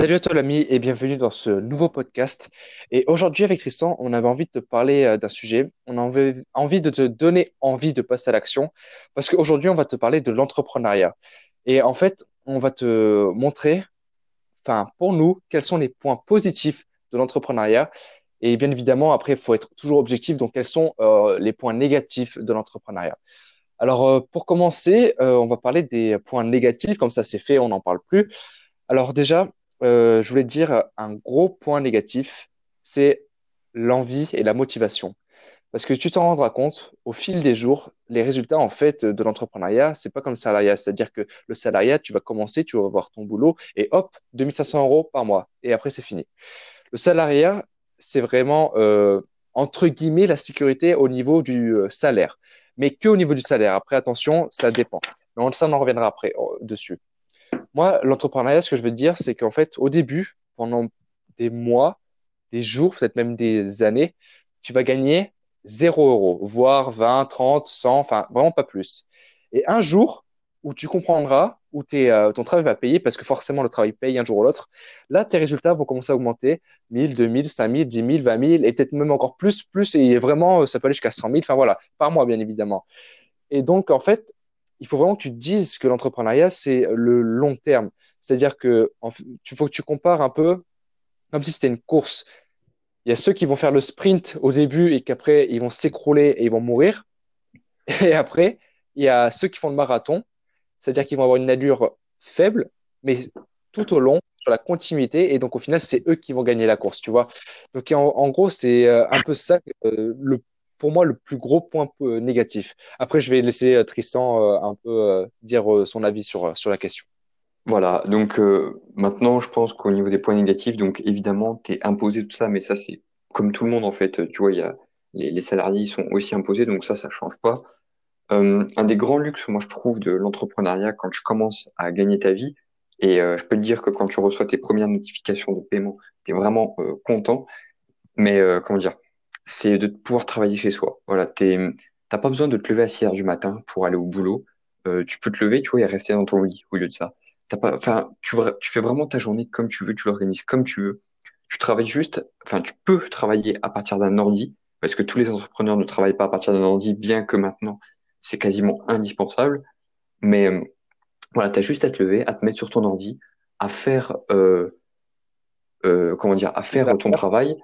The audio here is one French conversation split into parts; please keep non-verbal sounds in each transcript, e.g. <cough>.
Salut à toi l'ami et bienvenue dans ce nouveau podcast. Et aujourd'hui avec Tristan, on avait envie de te parler euh, d'un sujet, on avait envie de te donner envie de passer à l'action parce qu'aujourd'hui on va te parler de l'entrepreneuriat. Et en fait, on va te montrer, enfin pour nous, quels sont les points positifs de l'entrepreneuriat. Et bien évidemment, après, il faut être toujours objectif, donc quels sont euh, les points négatifs de l'entrepreneuriat. Alors euh, pour commencer, on va parler des points négatifs, comme ça c'est fait, on n'en parle plus. Alors déjà, euh, je voulais dire un gros point négatif, c'est l'envie et la motivation. Parce que tu t'en rendras compte, au fil des jours, les résultats en fait de l'entrepreneuriat, c'est pas comme le salariat. C'est-à-dire que le salariat, tu vas commencer, tu vas voir ton boulot et hop, 2500 euros par mois. Et après, c'est fini. Le salariat, c'est vraiment, euh, entre guillemets, la sécurité au niveau du euh, salaire. Mais que au niveau du salaire. Après, attention, ça dépend. Mais ça, on en reviendra après dessus. Moi, l'entrepreneuriat, ce que je veux te dire, c'est qu'en fait, au début, pendant des mois, des jours, peut-être même des années, tu vas gagner 0 euros, voire 20, 30, 100, enfin, vraiment pas plus. Et un jour où tu comprendras, où euh, ton travail va payer, parce que forcément le travail paye un jour ou l'autre, là, tes résultats vont commencer à augmenter 1000, 2000, 5000, 10 000, 20 000, et peut-être même encore plus, plus, et vraiment, ça peut aller jusqu'à 100 000, enfin voilà, par mois, bien évidemment. Et donc, en fait, il faut vraiment que tu te dises que l'entrepreneuriat, c'est le long terme. C'est-à-dire que il faut que tu compares un peu comme si c'était une course. Il y a ceux qui vont faire le sprint au début et qu'après, ils vont s'écrouler et ils vont mourir. <laughs> Et après, il y a ceux qui font le marathon, c'est-à-dire qu'ils vont avoir une allure faible, mais tout au long, sur la continuité. Et donc, au final, c'est eux qui vont gagner la course, tu vois. Donc, en, gros, c'est euh, un peu ça euh, le pour moi le plus gros point euh, négatif. Après, je vais laisser euh, Tristan euh, un peu dire son avis sur, sur la question. Voilà, donc maintenant, je pense qu'au niveau des points négatifs, donc évidemment, tu es imposé tout ça, mais ça, c'est comme tout le monde, en fait. Tu vois, y a, les, les salariés sont aussi imposés, donc ça, ça change pas. un des grands luxes, moi, je trouve, de l'entrepreneuriat, quand tu commences à gagner ta vie, et je peux te dire que quand tu reçois tes premières notifications de paiement, tu es vraiment content. Mais comment dire, c'est de pouvoir travailler chez soi. Voilà, t'as pas besoin de te lever à 6 heures du matin pour aller au boulot. Euh, tu peux te lever, tu vois, et rester dans ton lit au lieu de ça. T'as pas, enfin, tu, tu fais vraiment ta journée comme tu veux, tu l'organises comme tu veux. Tu travailles juste, enfin, tu peux travailler à partir d'un ordi, parce que tous les entrepreneurs ne travaillent pas à partir d'un ordi, bien que maintenant, c'est quasiment indispensable. Mais euh, voilà, tu as juste à te lever, à te mettre sur ton ordi, à faire, euh, euh, comment dire, à faire ton travail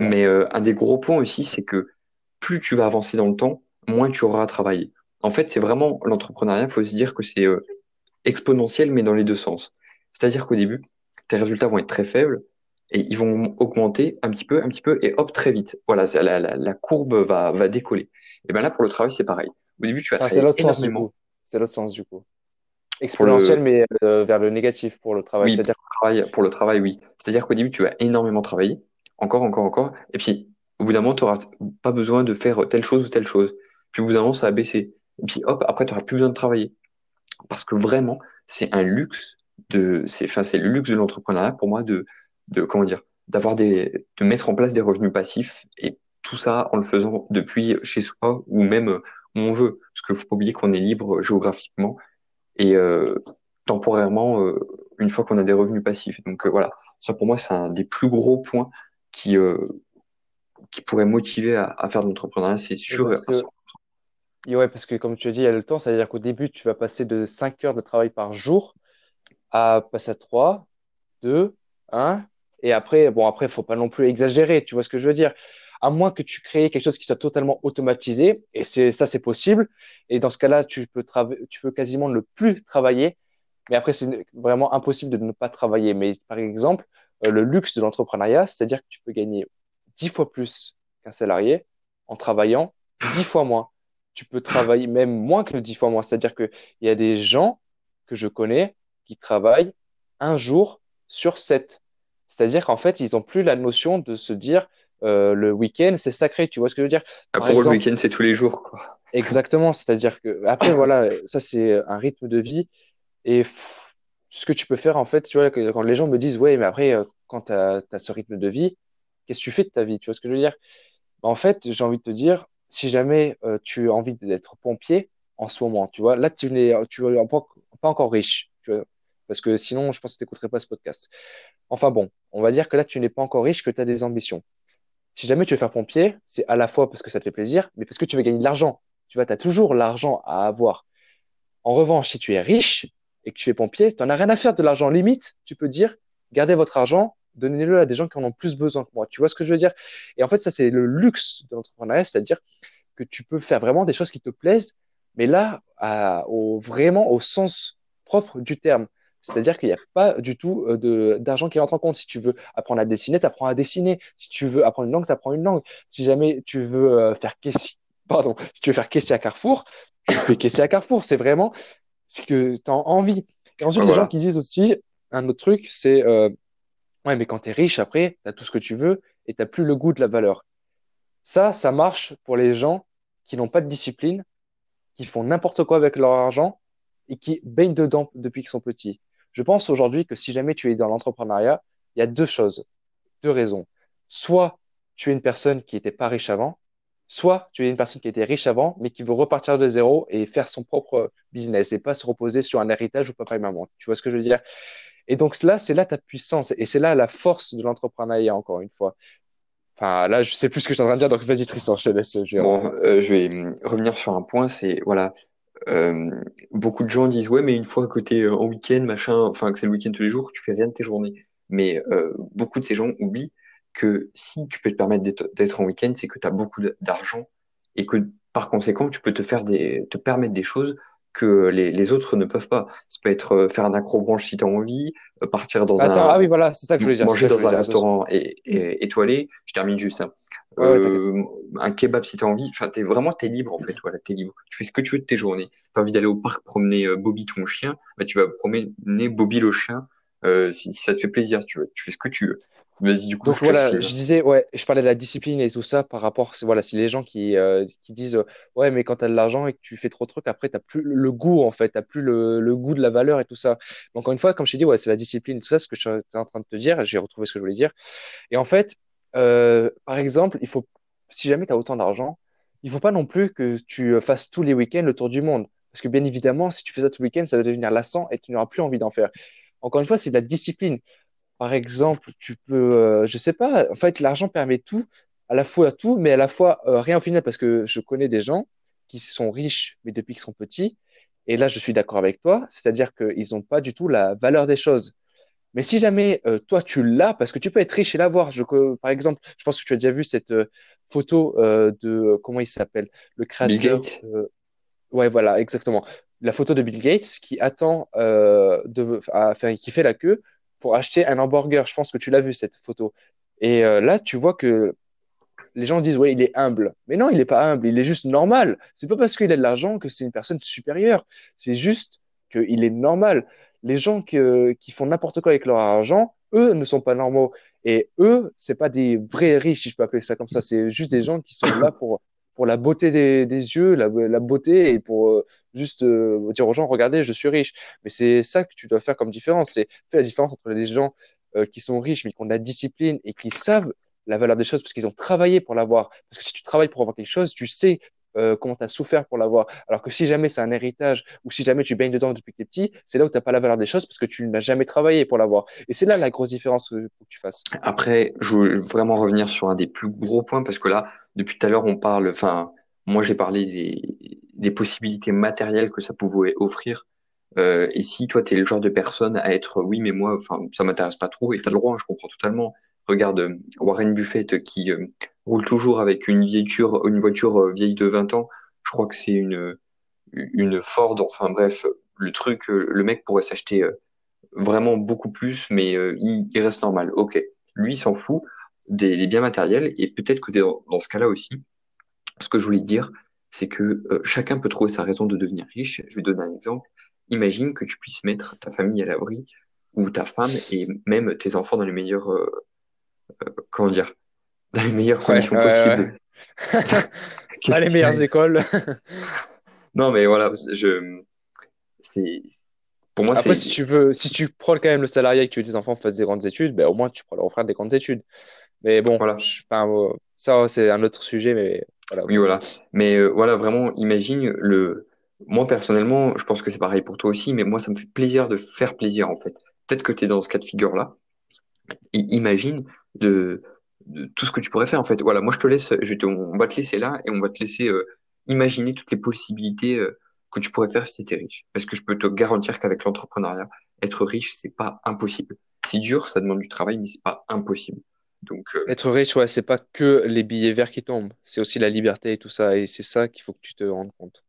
mais euh, un des gros points aussi, c'est que plus tu vas avancer dans le temps, moins tu auras à travailler. En fait, c'est vraiment l'entrepreneuriat, il faut se dire que c'est euh, exponentiel, mais dans les deux sens. C'est-à-dire qu'au début, tes résultats vont être très faibles et ils vont augmenter un petit peu, un petit peu, et hop, très vite. Voilà, la, la, la courbe va, va décoller. Et bien là, pour le travail, c'est pareil. Au début, tu vas travailler énormément. C'est l'autre sens, du coup. Exponentiel, mais euh, vers le négatif pour le travail. Oui, C'est-à-dire pour, le travail, pour le travail, oui. C'est-à-dire qu'au début, tu vas énormément travailler encore, encore, encore. Et puis, au bout d'un moment, tu n'auras pas besoin de faire telle chose ou telle chose. Puis au bout d'un moment, ça va baisser. Et puis hop, après, tu n'auras plus besoin de travailler. Parce que vraiment, c'est un luxe de, c'est, enfin, c'est le luxe de l'entrepreneuriat pour moi de, de, comment dire, d'avoir des, de mettre en place des revenus passifs et tout ça en le faisant depuis chez soi ou même où on veut. Parce qu'il faut pas oublier qu'on est libre géographiquement et euh, temporairement euh, une fois qu'on a des revenus passifs. Donc euh, voilà, ça pour moi c'est un des plus gros points qui, euh, qui pourrait motiver à, à faire de l'entrepreneuriat, c'est sûr. Parce que, ouais, parce que comme tu as dit, il y a le temps, c'est-à-dire qu'au début, tu vas passer de 5 heures de travail par jour à passer à 3, 2, 1. Et après, bon, après, il faut pas non plus exagérer, tu vois ce que je veux dire? À moins que tu crées quelque chose qui soit totalement automatisé, et c'est ça, c'est possible. Et dans ce cas-là, tu peux tu peux quasiment ne plus travailler. Mais après, c'est vraiment impossible de ne pas travailler. Mais par exemple, le luxe de l'entrepreneuriat, c'est-à-dire que tu peux gagner dix fois plus qu'un salarié en travaillant dix fois moins. Tu peux travailler même moins que dix fois moins. C'est-à-dire qu'il y a des gens que je connais qui travaillent un jour sur sept. C'est-à-dire qu'en fait, ils n'ont plus la notion de se dire euh, le week-end, c'est sacré. Tu vois ce que je veux dire? Ah, Pour le week-end, c'est tous les jours. Quoi. Exactement. C'est-à-dire que, après, <coughs> voilà, ça, c'est un rythme de vie. Et ce que tu peux faire, en fait, tu vois, quand les gens me disent, ouais, mais après, euh, quand tu as, ce rythme de vie, qu'est-ce que tu fais de ta vie Tu vois ce que je veux dire? Bah, En fait, j'ai envie de te dire, si jamais euh, tu as envie d'être pompier en ce moment, tu vois, là, tu n'es pas, encore riche. Parce que sinon, je pense que tu n'écouterais pas ce podcast. Enfin bon, on va dire que là, tu n'es pas encore riche, que tu as des ambitions. Si jamais tu veux faire pompier, c'est à la fois parce que ça te fait plaisir, mais parce que tu veux gagner de l'argent. Tu vois, tu as toujours l'argent à avoir. En revanche, si tu es riche et que tu es pompier, tu n'en as rien à faire de l'argent. Limite, tu peux dire, gardez votre argent, donnez-le à des gens qui en ont plus besoin que moi. Tu vois ce que je veux dire? Et en fait, ça, c'est le luxe de l'entrepreneuriat, c'est-à-dire que tu peux faire vraiment des choses qui te plaisent, mais là, au, vraiment au sens propre du terme. C'est-à-dire qu'il n'y a pas du tout euh, d'argent qui entre en compte. Si tu veux apprendre à dessiner, tu apprends à dessiner. Si tu veux apprendre une langue, tu apprends une langue. Si jamais tu veux euh, faire caissier, <laughs> pardon, si tu veux faire caissier à Carrefour, tu fais caissier à Carrefour. C'est vraiment ce que tu as envie. Et ensuite, les gens qui disent aussi, un autre truc, c'est euh, Ouais, mais quand tu es riche, après, tu as tout ce que tu veux et tu plus le goût de la valeur. Ça, ça marche pour les gens qui n'ont pas de discipline, qui font n'importe quoi avec leur argent et qui baignent dedans depuis qu'ils sont petits. Je pense aujourd'hui que si jamais tu es dans l'entrepreneuriat, il y a deux choses, deux raisons. Soit tu es une personne qui n'était pas riche avant, soit tu es une personne qui était riche avant, mais qui veut repartir de zéro et faire son propre business et pas se reposer sur un héritage ou papa et maman. Tu vois ce que je veux dire? Et donc là, c'est là ta puissance et c'est là la force de l'entrepreneuriat, encore une fois. Enfin, là, je sais plus ce que je suis en train de dire, donc vas-y Tristan, je te laisse. Je vais, bon, euh, je vais hum, revenir sur un point, c'est, voilà, euh, beaucoup de gens disent, ouais, mais une fois que tu es euh, en week-end, machin, enfin, que c'est le week-end tous les jours, tu fais rien de tes journées. Mais euh, beaucoup de ces gens oublient que si tu peux te permettre d'être en week-end, c'est que tu as beaucoup d'argent et que par conséquent, tu peux te faire des, te permettre des choses que les, les, autres ne peuvent pas. Ça peut être euh, faire un accrobranche si tu as envie, euh, partir dans un ah oui voilà, c'est ça que je voulais dire. Manger dans un restaurant et, et, étoilé. Je termine juste. Hein. euh, un kebab si tu as envie. Enfin, t'es vraiment t'es libre en fait. Voilà, t'es libre. Tu fais ce que tu veux de tes journées. T'as envie d'aller au parc promener Bobby ton chien, bah tu vas promener Bobby le chien. Euh, si, si, ça te fait plaisir, tu, tu fais ce que tu veux. Vas-y, du coup, Donc voilà, je disais, ouais, je parlais de la discipline et tout ça par rapport, voilà, si les gens qui, euh, qui disent, euh, ouais, mais quand tu as de l'argent et que tu fais trop de trucs, après, tu plus le goût, en fait, tu plus le, le, goût de la valeur et tout ça. Donc, encore une fois, comme je t'ai dit, ouais, c'est la discipline et tout ça, ce que je suis en train de te dire, j'ai retrouvé ce que je voulais dire. Et en fait, euh, par exemple, il faut, si jamais tu as autant d'argent, il faut pas non plus que tu fasses tous les week-ends le tour du monde. Parce que bien évidemment, si tu fais ça tous les week-ends, ça va devenir lassant et tu n'auras plus envie d'en faire. Encore une fois, c'est de la discipline. Par exemple, tu peux, euh, je sais pas, en fait, l'argent permet tout, à la fois tout, mais à la fois euh, rien au final, parce que je connais des gens qui sont riches, mais depuis qu'ils sont petits, et là, je suis d'accord avec toi, c'est-à-dire qu'ils n'ont pas du tout la valeur des choses. Mais si jamais euh, toi, tu l'as, parce que tu peux être riche et l'avoir, je, par exemple, je pense que tu as déjà vu cette photo de, comment il s'appelle, le créateur. Bill Gates. ouais, voilà, exactement. La photo de Bill Gates qui attend, de, enfin, qui fait la queue pour acheter un hamburger. Je pense que tu l'as vu cette photo. Et euh, là, tu vois que les gens disent, ouais, il est humble. Mais non, il n'est pas humble, il est juste normal. C'est pas parce qu'il a de l'argent que c'est une personne supérieure. C'est juste qu'il est normal. Les gens qui font n'importe quoi avec leur argent, eux ne sont pas normaux. Et eux, c'est pas des vrais riches, si je peux appeler ça comme ça. C'est juste des gens qui sont là pour pour la beauté des, des yeux, la, la, beauté et pour euh, juste euh, dire aux gens, regardez, je suis riche. Mais c'est ça que tu dois faire comme différence. C'est faire la différence entre les gens euh, qui sont riches mais qui ont de la discipline et qui savent la valeur des choses parce qu'ils ont travaillé pour l'avoir. Parce que si tu travailles pour avoir quelque chose, tu sais euh, comment tu as souffert pour l'avoir. Alors que si jamais c'est un héritage ou si jamais tu baignes dedans depuis que tu es petit, c'est là où tu pas la valeur des choses parce que tu n'as jamais travaillé pour l'avoir. Et c'est là la grosse différence que, que tu fasses. Après, je veux vraiment revenir sur un des plus gros points parce que là, depuis tout à l'heure, on parle, enfin, moi j'ai parlé des, des possibilités matérielles que ça pouvait offrir. Euh, et si toi, tu es le genre de personne à être, oui, mais moi, enfin, ça m'intéresse pas trop, et tu as le droit, hein, je comprends totalement. Regarde euh, Warren Buffett qui euh, roule toujours avec une voiture, une voiture euh, vieille de 20 ans. Je crois que c'est une, une Ford. Enfin bref, le truc, le mec pourrait s'acheter vraiment beaucoup plus, mais il, il, reste normal. Ok, lui, il s'en fout des, des, biens matériels, et peut-être que dans, dans ce cas-là aussi, ce que je voulais dire, c'est que euh, chacun peut trouver sa raison de devenir riche. Je vais donner un exemple. Imagine que tu puisses mettre ta famille à l'abri, ou ta femme, et même tes enfants dans les meilleures, euh, comment dire, dans les meilleures conditions possibles. <laughs> Ouais. les meilleures écoles. <laughs> non, mais voilà, je, c'est, pour moi, Après, si tu veux, si tu prends quand même le salarié et que tu veux que tes enfants fassent des grandes études, ben, au moins, tu pourras leur offrir des grandes études. Mais bon, voilà. ça, c'est un autre sujet, mais voilà. Oui, voilà. Mais euh, voilà, vraiment, imagine le, moi, personnellement, je pense que c'est pareil pour toi aussi, mais moi, ça me fait plaisir de faire plaisir, en fait. Peut-être que tu es dans ce cas de figure-là. Imagine de, de tout ce que tu pourrais faire, en fait. Voilà, moi, je te laisse, je te, on va te laisser là et on va te laisser euh, imaginer toutes les possibilités euh, que tu pourrais faire si tu étais riche. Parce que je peux te garantir qu'avec l'entrepreneuriat, être riche, c'est pas impossible. C'est dur, ça demande du travail, mais c'est pas impossible. Donc, euh, Être riche, ouais, c'est pas que les billets verts qui tombent, c'est aussi la liberté et tout ça, et c'est ça qu'il faut que tu te rendes compte.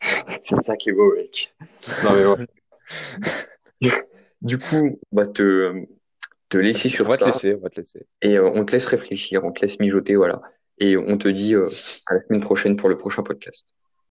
<laughs> c'est ça qui est beau, mec. Non, mais ouais. <laughs> Du coup, bah, te, te laisser On sur te laisser, on va te laisser. et euh, on te laisse réfléchir, on te laisse mijoter, voilà. Et on te dit euh, à la semaine prochaine pour le prochain podcast.